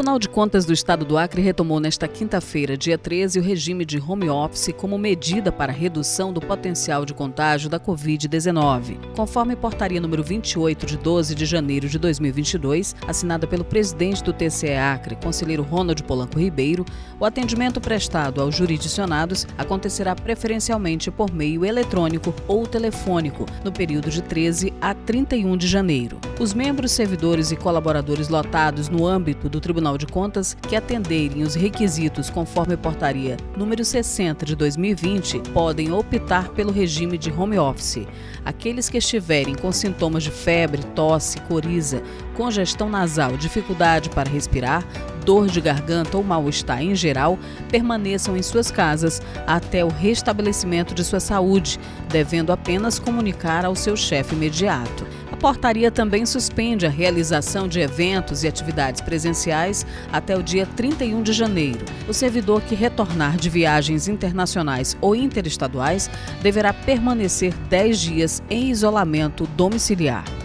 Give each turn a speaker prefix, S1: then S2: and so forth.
S1: Tribunal de Contas do Estado do Acre retomou nesta quinta-feira, dia 13, o regime de home office como medida para redução do potencial de contágio da Covid-19. Conforme portaria número 28 de 12 de janeiro de 2022, assinada pelo presidente do TCE Acre, conselheiro Ronald Polanco Ribeiro, o atendimento prestado aos jurisdicionados acontecerá preferencialmente por meio eletrônico ou telefônico, no período de 13 a 31 de janeiro. Os membros, servidores e colaboradores lotados no âmbito do Tribunal de Contas que atenderem os requisitos conforme portaria número 60 de 2020 podem optar pelo regime de home office. Aqueles que estiverem com sintomas de febre, tosse, coriza, congestão nasal, dificuldade para respirar, dor de garganta ou mal-estar em geral, permaneçam em suas casas até o restabelecimento de sua saúde, devendo apenas comunicar ao seu chefe imediato portaria também suspende a realização de eventos e atividades presenciais até o dia 31 de janeiro. O servidor que retornar de viagens internacionais ou interestaduais deverá permanecer 10 dias em isolamento domiciliar.